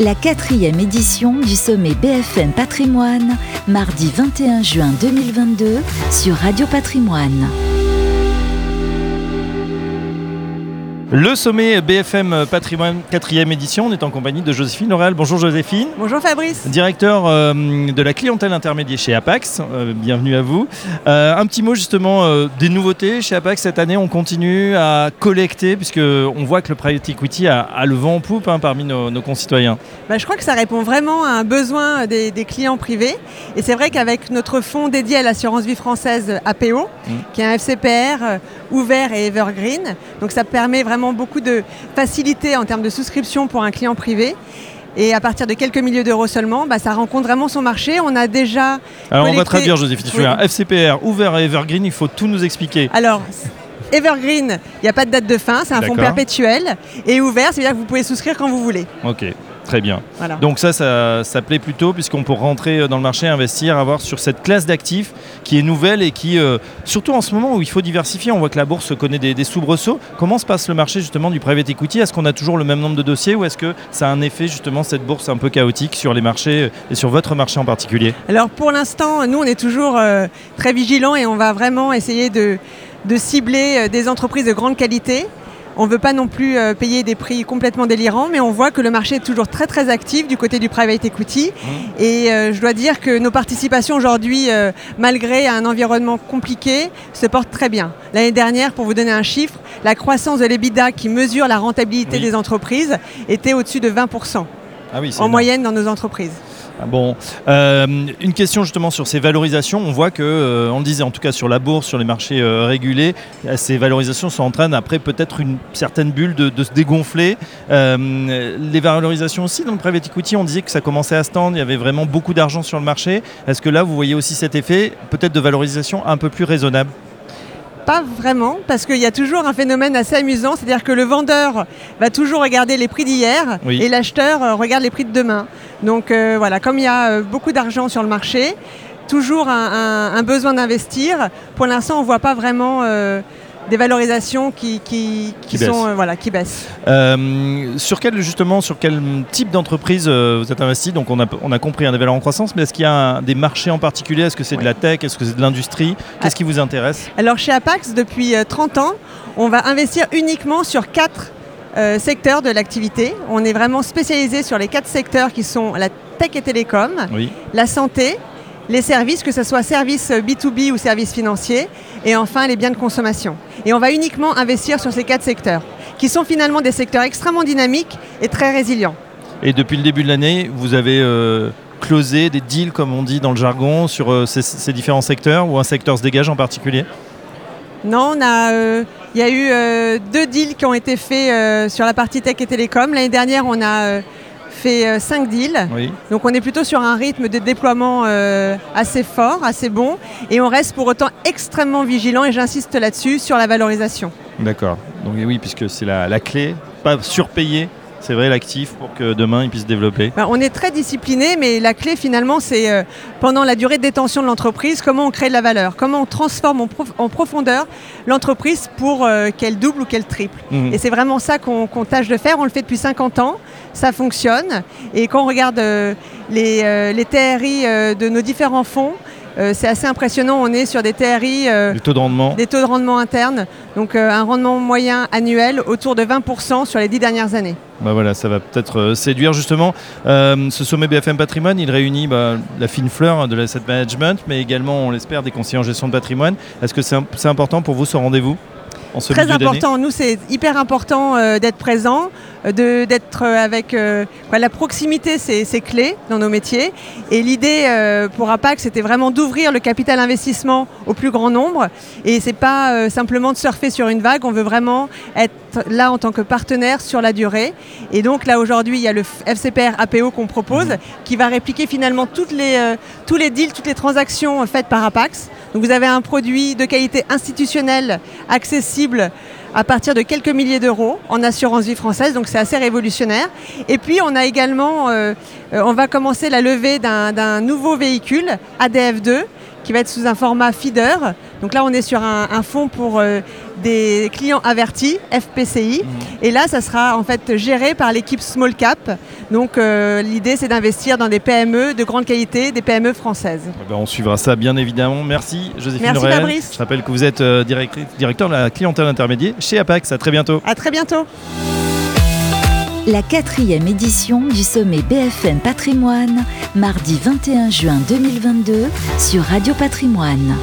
la quatrième édition du sommet BFM Patrimoine, mardi 21 juin 2022 sur Radio Patrimoine. Le sommet BFM Patrimoine 4e édition, on est en compagnie de Joséphine Laurel. Bonjour Joséphine. Bonjour Fabrice. Directeur euh, de la clientèle intermédiaire chez Apax. Euh, bienvenue à vous. Euh, un petit mot justement des nouveautés. Chez Apax cette année, on continue à collecter puisque on voit que le private equity a, le vent en poupe hein, parmi nos, concitoyens. Bah, je crois que ça répond vraiment à un besoin des, clients privés. Et c'est vrai qu'avec notre fonds dédié à l'assurance vie française APO, mmh. qui est un FCPR ouvert et evergreen, donc ça permet vraiment beaucoup de facilité en termes de souscription pour un client privé. Et à partir de quelques milliers d'euros seulement, bah, ça rencontre vraiment son marché. On a déjà. Alors on va traduire, Joséphine. Un FCPR ouvert et Evergreen, il faut tout nous expliquer. Alors. Evergreen, il n'y a pas de date de fin, c'est un fonds perpétuel. Et ouvert, c'est-à-dire que vous pouvez souscrire quand vous voulez. Ok. Très bien. Donc ça, ça, plaît plutôt puisqu'on peut rentrer euh, dans le marché, investir, avoir sur cette classe d'actifs qui est nouvelle et qui, euh, surtout en ce moment où il faut diversifier, on voit que la bourse connaît des, soubresauts. Comment se passe le marché justement du private equity? Est-ce qu'on a toujours le même nombre de dossiers ou est-ce que ça a un effet justement cette bourse un peu chaotique sur les marchés euh, et sur votre marché en particulier? Alors pour l'instant, nous on est toujours très vigilants et on va vraiment essayer de cibler des entreprises de grande qualité on ne veut pas non plus euh, payer des prix complètement délirants, mais on voit que le marché est toujours très très actif du côté du private equity. Mmh. Et euh, je dois dire que nos participations aujourd'hui, euh, malgré un environnement compliqué, se portent très bien. L'année dernière, pour vous donner un chiffre, la croissance de l'EBITDA qui mesure la rentabilité des entreprises était au-dessus de 20% ah en moyenne dans nos entreprises. Ah bon, euh, une question justement sur ces valorisations. On voit que, euh, on le disait en tout cas sur la bourse, sur les marchés euh, régulés, ces valorisations sont en train, après peut-être une certaine bulle, de, se dégonfler. les valorisations aussi dans le private equity, on disait que ça commençait à stand, il y avait vraiment beaucoup d'argent sur le marché. Est-ce que là, vous voyez aussi cet effet, peut-être de valorisation un peu plus raisonnable? Pas vraiment, parce qu'il y a toujours un phénomène assez amusant, c'est-à-dire que le vendeur va toujours regarder les prix d'hier et l'acheteur regarde les prix de demain. Donc euh, voilà, comme il y a euh, beaucoup d'argent sur le marché, toujours un, besoin d'investir. Pour l'instant, on ne voit pas vraiment euh, des valorisations qui, qui, sont voilà qui baissent. sur quel justement sur quel type d'entreprise vous êtes investi? Donc on a, on a compris un développement en croissance, mais est-ce qu'il y a des marchés en particulier? Est-ce que c'est de la tech? Est-ce que c'est de l'industrie? Qu'est-ce qui vous intéresse? Alors chez Apax depuis 30 ans, on va investir uniquement sur quatre euh, secteurs de l'activité. On est vraiment spécialisé sur les quatre secteurs qui sont la tech et télécom, la santé, les services, que ce soit services B2B ou services financiers, et enfin les biens de consommation. Et on va uniquement investir sur ces quatre secteurs, qui sont finalement des secteurs extrêmement dynamiques et très résilients. Et depuis le début de l'année, vous avez euh, closé des deals, comme on dit dans le jargon, sur euh, ces différents secteurs, ou un secteur se dégage en particulier? Non, on a, euh, il y a eu euh, deux deals qui ont été faits euh, sur la partie tech et télécom. L'année dernière, on a fait cinq deals. Donc on est plutôt sur un rythme de déploiement assez fort, assez bon. Et on reste pour autant extrêmement vigilant, et j'insiste là-dessus, sur la valorisation. D'accord. Donc oui, puisque c'est la, la clé, pas surpayer c'est vrai, l'actif pour que demain il puisse développer bah, On est très discipliné, mais la clé finalement, c'est euh, pendant la durée de détention de l'entreprise, comment on crée de la valeur, comment on transforme en, profondeur l'entreprise pour euh, qu'elle double ou qu'elle triple? Mhm. Et c'est vraiment ça qu'on tâche de faire. On le fait depuis 50 ans, ça fonctionne. Et quand on regarde euh, les, les, TRI de nos différents fonds, c'est assez impressionnant. On est sur des TRI, des taux de rendement, des taux de rendement internes, donc un rendement moyen annuel autour de 20% sur les dix dernières années. Bah voilà, ça va peut-être euh, séduire justement. Euh, ce sommet BFM Patrimoine, il réunit bah, la fine fleur de l'asset management, mais également, on l'espère, des conseillers en gestion de patrimoine. Est-ce que c'est important pour vous ce rendez-vous? Très important. Nous, c'est hyper important euh, d'être présent, euh, d'être avec euh, la proximité, c'est clé dans nos métiers. Et l'idée pour APAC, c'était vraiment d'ouvrir le capital investissement au plus grand nombre. Et c'est pas simplement de surfer sur une vague. On veut vraiment être là en tant que partenaire sur la durée. Et donc là aujourd'hui, il y a le FCPR APO qu'on propose, mhm. qui va répliquer finalement toutes les, tous les deals, toutes les transactions faites par APAX. Donc vous avez un produit de qualité institutionnelle accessible à partir de quelques milliers d'euros en assurance vie française, donc c'est assez révolutionnaire. Et puis on a également, euh, euh, on va commencer la levée d'un nouveau véhicule, ADF2, qui va être sous un format feeder. Donc là, on est sur un, fonds pour euh, des clients avertis, FPCI. Mmh. Et là, ça sera en fait géré par l'équipe Small Cap. Donc l'idée c'est d'investir dans des PME de grande qualité, des PME françaises. Eh ben, on suivra ça bien évidemment. Merci Joséphine Merci Fabrice. Je rappelle que vous êtes directeur de la clientèle intermédiaire chez Apax. À très bientôt. À très bientôt. La quatrième édition du sommet BFM Patrimoine, mardi 21 juin 2022 sur Radio Patrimoine.